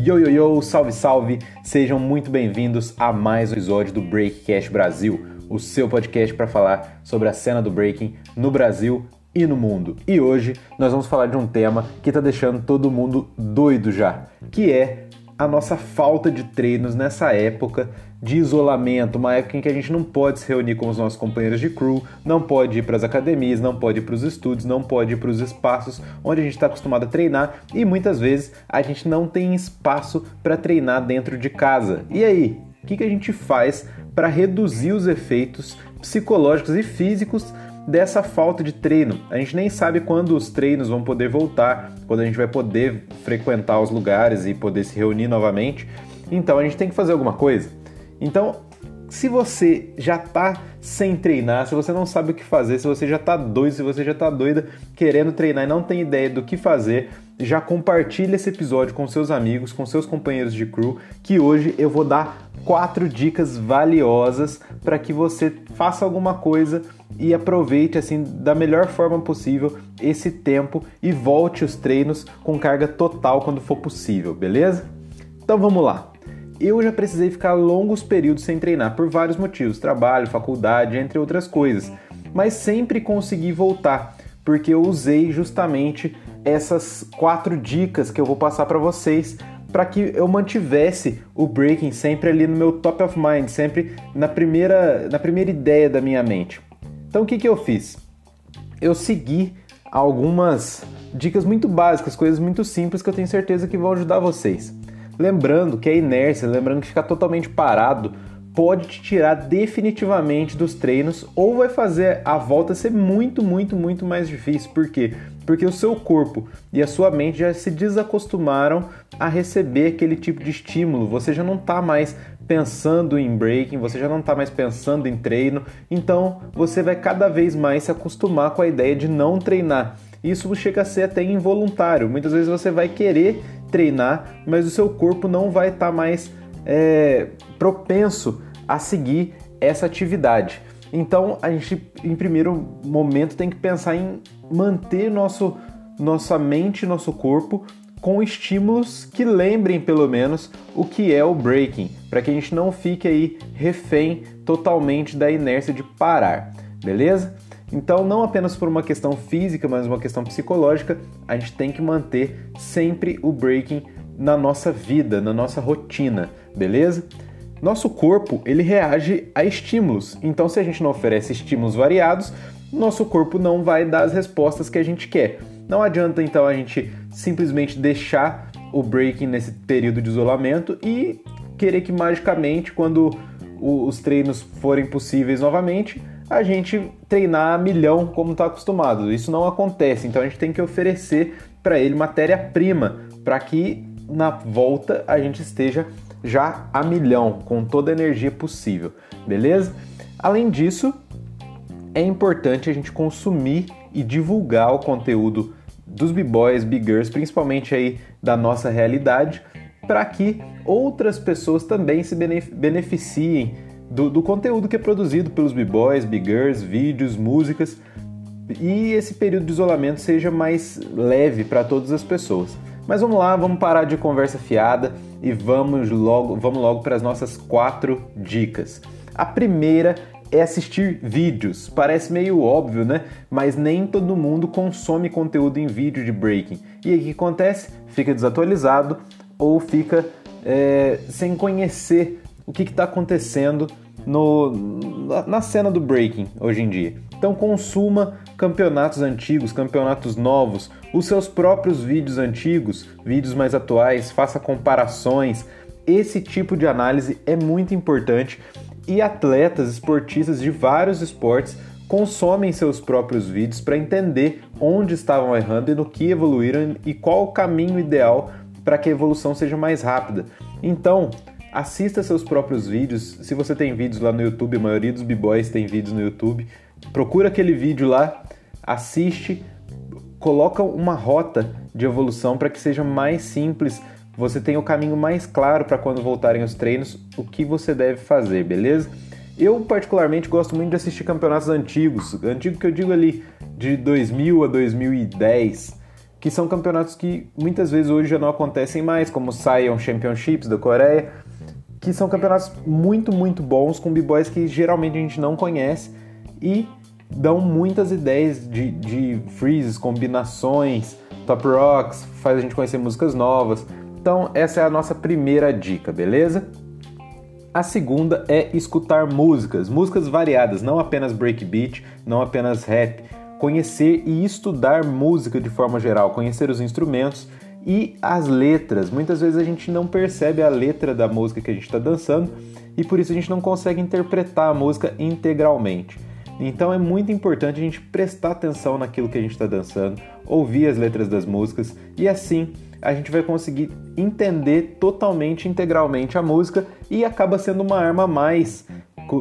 Yo, yo, yo, salve, salve! Sejam muito bem-vindos a mais um episódio do Breakcast Brasil, o seu podcast para falar sobre a cena do breaking no Brasil e no mundo. E hoje nós vamos falar de um tema que está deixando todo mundo doido já, que é a nossa falta de treinos nessa época de isolamento, uma época em que a gente não pode se reunir com os nossos companheiros de crew, não pode ir para as academias, não pode ir para os estúdios, não pode ir para os espaços onde a gente está acostumado a treinar e muitas vezes a gente não tem espaço para treinar dentro de casa. E aí, o que, que a gente faz para reduzir os efeitos psicológicos e físicos dessa falta de treino. A gente nem sabe quando os treinos vão poder voltar, quando a gente vai poder frequentar os lugares e poder se reunir novamente. Então a gente tem que fazer alguma coisa. Então, se você já está sem treinar, se você não sabe o que fazer, se você já está doido, se você já está doida querendo treinar e não tem ideia do que fazer, já compartilhe esse episódio com seus amigos, com seus companheiros de crew, que hoje eu vou dar quatro dicas valiosas para que você faça alguma coisa e aproveite assim da melhor forma possível esse tempo e volte os treinos com carga total quando for possível, beleza? Então vamos lá. Eu já precisei ficar longos períodos sem treinar por vários motivos, trabalho, faculdade, entre outras coisas, mas sempre consegui voltar porque eu usei justamente essas quatro dicas que eu vou passar para vocês para que eu mantivesse o breaking sempre ali no meu top of mind, sempre na primeira, na primeira ideia da minha mente. Então o que, que eu fiz? Eu segui algumas dicas muito básicas, coisas muito simples que eu tenho certeza que vão ajudar vocês. Lembrando que a inércia, lembrando que ficar totalmente parado pode te tirar definitivamente dos treinos ou vai fazer a volta ser muito, muito, muito mais difícil. Por quê? Porque o seu corpo e a sua mente já se desacostumaram a receber aquele tipo de estímulo. Você já não está mais pensando em breaking, você já não está mais pensando em treino, então você vai cada vez mais se acostumar com a ideia de não treinar. Isso chega a ser até involuntário. Muitas vezes você vai querer treinar, mas o seu corpo não vai estar tá mais é, propenso a seguir essa atividade. Então a gente, em primeiro momento, tem que pensar em manter nosso, nossa mente, nosso corpo com estímulos que lembrem pelo menos o que é o breaking, para que a gente não fique aí refém totalmente da inércia de parar, beleza? Então, não apenas por uma questão física, mas uma questão psicológica, a gente tem que manter sempre o breaking na nossa vida, na nossa rotina, beleza? Nosso corpo ele reage a estímulos, então se a gente não oferece estímulos variados, nosso corpo não vai dar as respostas que a gente quer. Não adianta então a gente simplesmente deixar o breaking nesse período de isolamento e querer que magicamente, quando os treinos forem possíveis novamente, a gente treinar a milhão como está acostumado. Isso não acontece, então a gente tem que oferecer para ele matéria-prima para que na volta a gente esteja já a milhão, com toda a energia possível, beleza? Além disso, é importante a gente consumir e divulgar o conteúdo dos b-boys, b-girls, principalmente aí da nossa realidade, para que outras pessoas também se beneficiem do, do conteúdo que é produzido pelos b-boys, b-girls, vídeos, músicas, e esse período de isolamento seja mais leve para todas as pessoas. Mas vamos lá, vamos parar de conversa fiada e vamos logo, vamos logo para as nossas quatro dicas. A primeira é assistir vídeos. Parece meio óbvio, né? Mas nem todo mundo consome conteúdo em vídeo de breaking. E aí o que acontece? Fica desatualizado ou fica é, sem conhecer o que está acontecendo no, na cena do breaking hoje em dia. Então consuma campeonatos antigos, campeonatos novos, os seus próprios vídeos antigos, vídeos mais atuais, faça comparações. Esse tipo de análise é muito importante e atletas, esportistas de vários esportes consomem seus próprios vídeos para entender onde estavam errando e no que evoluíram e qual o caminho ideal para que a evolução seja mais rápida. Então, assista seus próprios vídeos. Se você tem vídeos lá no YouTube, a maioria dos b-boys tem vídeos no YouTube procura aquele vídeo lá, assiste, coloca uma rota de evolução para que seja mais simples, você tenha o caminho mais claro para quando voltarem os treinos, o que você deve fazer, beleza? Eu particularmente gosto muito de assistir campeonatos antigos, antigo que eu digo ali de 2000 a 2010. que são campeonatos que muitas vezes hoje já não acontecem mais, como o Sion Championships da Coreia, que são campeonatos muito, muito bons com b-boys que geralmente a gente não conhece e dão muitas ideias de, de freezes, combinações, top rocks, faz a gente conhecer músicas novas. Então, essa é a nossa primeira dica, beleza? A segunda é escutar músicas, músicas variadas, não apenas breakbeat, não apenas rap. Conhecer e estudar música de forma geral, conhecer os instrumentos e as letras. Muitas vezes a gente não percebe a letra da música que a gente está dançando e por isso a gente não consegue interpretar a música integralmente. Então é muito importante a gente prestar atenção naquilo que a gente está dançando, ouvir as letras das músicas e assim a gente vai conseguir entender totalmente, integralmente a música e acaba sendo uma arma a mais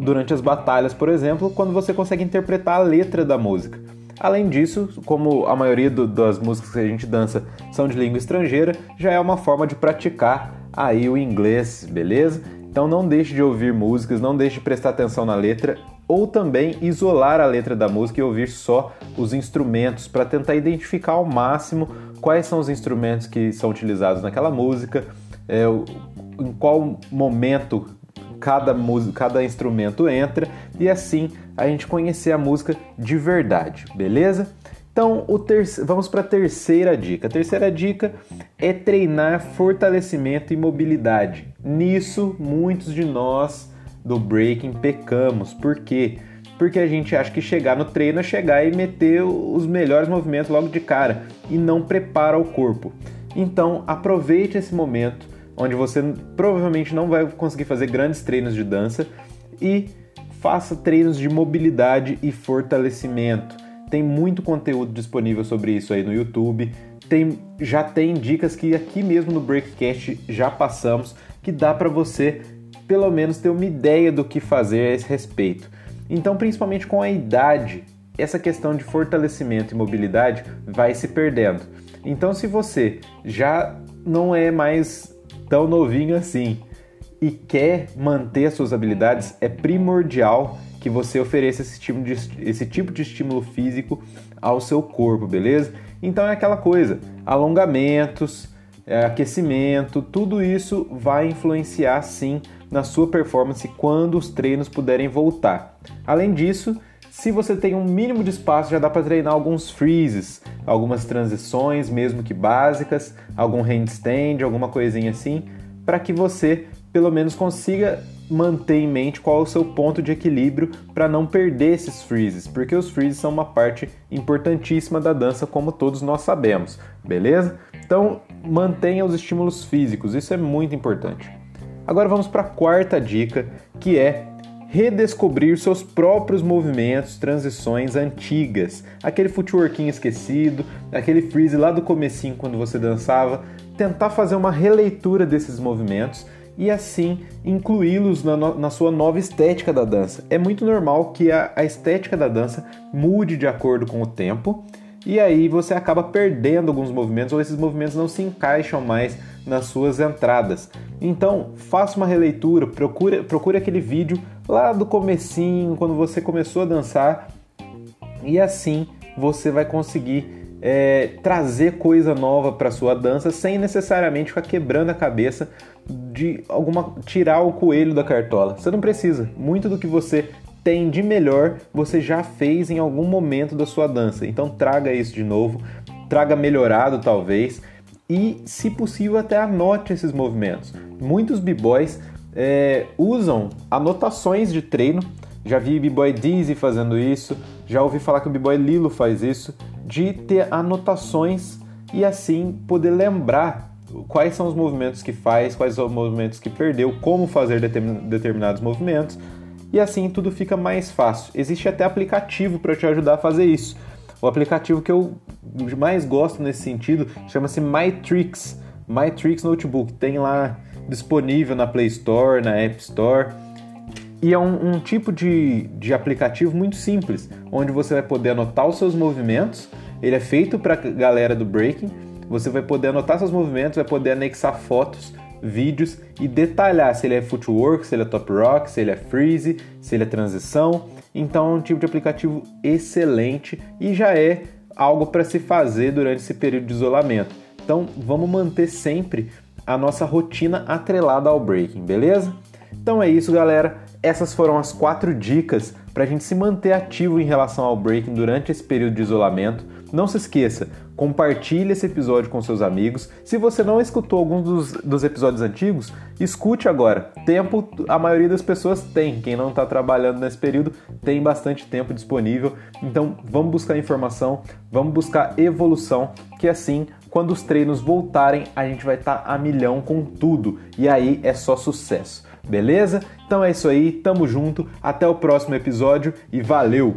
durante as batalhas, por exemplo, quando você consegue interpretar a letra da música. Além disso, como a maioria do, das músicas que a gente dança são de língua estrangeira, já é uma forma de praticar aí o inglês, beleza? Então não deixe de ouvir músicas, não deixe de prestar atenção na letra ou também isolar a letra da música e ouvir só os instrumentos para tentar identificar ao máximo quais são os instrumentos que são utilizados naquela música, é, em qual momento cada, cada instrumento entra e assim a gente conhecer a música de verdade, beleza? Então, vamos para a terceira dica. A terceira dica é treinar fortalecimento e mobilidade. Nisso, muitos de nós do breaking pecamos. Por quê? Porque a gente acha que chegar no treino é chegar e meter os melhores movimentos logo de cara e não prepara o corpo. Então, aproveite esse momento onde você provavelmente não vai conseguir fazer grandes treinos de dança e faça treinos de mobilidade e fortalecimento. Tem muito conteúdo disponível sobre isso aí no YouTube. Tem, já tem dicas que aqui mesmo no Breakcast já passamos que dá para você pelo menos ter uma ideia do que fazer a esse respeito. Então, principalmente com a idade, essa questão de fortalecimento e mobilidade vai se perdendo. Então, se você já não é mais tão novinho assim e quer manter as suas habilidades, é primordial que você ofereça esse tipo de, esse tipo de estímulo físico ao seu corpo, beleza? Então é aquela coisa, alongamentos, é, aquecimento, tudo isso vai influenciar sim na sua performance quando os treinos puderem voltar. Além disso, se você tem um mínimo de espaço, já dá para treinar alguns freezes, algumas transições, mesmo que básicas, algum handstand, alguma coisinha assim, para que você pelo menos consiga manter em mente qual é o seu ponto de equilíbrio para não perder esses freezes, porque os freezes são uma parte importantíssima da dança, como todos nós sabemos, beleza? Então, mantenha os estímulos físicos, isso é muito importante. Agora vamos para a quarta dica, que é redescobrir seus próprios movimentos, transições antigas, aquele footworking esquecido, aquele freeze lá do comecinho quando você dançava, tentar fazer uma releitura desses movimentos e assim incluí-los na, na, sua nova estética da dança. É muito normal que a, a estética da dança mude de acordo com o tempo e aí você acaba perdendo alguns movimentos ou esses movimentos não se encaixam mais nas suas entradas. Então, faça uma releitura, procure, procure aquele vídeo lá do comecinho, quando você começou a dançar, e assim você vai conseguir é, trazer coisa nova para sua dança sem necessariamente ficar quebrando a cabeça de alguma tirar o coelho da cartola. Você não precisa. Muito do que você tem de melhor você já fez em algum momento da sua dança. Então traga isso de novo, traga melhorado talvez e, se possível, até anote esses movimentos. Muitos b-boys é, usam anotações de treino. Já vi b-boy Dizzy fazendo isso, já ouvi falar que o b-boy Lilo faz isso, de ter anotações e assim poder lembrar quais são os movimentos que faz, quais são os movimentos que perdeu, como fazer determinados movimentos e assim tudo fica mais fácil. Existe até aplicativo para te ajudar a fazer isso. O aplicativo que eu mais gosto nesse sentido chama-se MyTricks, MyTricks Notebook. Tem lá disponível na Play Store, na App Store. E é um, um tipo de, de aplicativo muito simples, onde você vai poder anotar os seus movimentos. Ele é feito para a galera do breaking. Você vai poder anotar seus movimentos, vai poder anexar fotos, vídeos e detalhar se ele é footwork, se ele é top rock, se ele é freeze, se ele é transição. Então é um tipo de aplicativo excelente e já é algo para se fazer durante esse período de isolamento. Então, vamos manter sempre a nossa rotina atrelada ao breaking, beleza? Então é isso, galera. Essas foram as quatro dicas para a gente se manter ativo em relação ao breaking durante esse período de isolamento. Não se esqueça, compartilhe esse episódio com seus amigos. Se você não escutou alguns dos, dos episódios antigos, escute agora. Tempo a maioria das pessoas tem. Quem não está trabalhando nesse período tem bastante tempo disponível. Então vamos buscar informação, vamos buscar evolução, que assim, quando os treinos voltarem, a gente vai estar tá a milhão com tudo. E aí é só sucesso. Beleza? Então é isso aí, tamo junto, até o próximo episódio e valeu!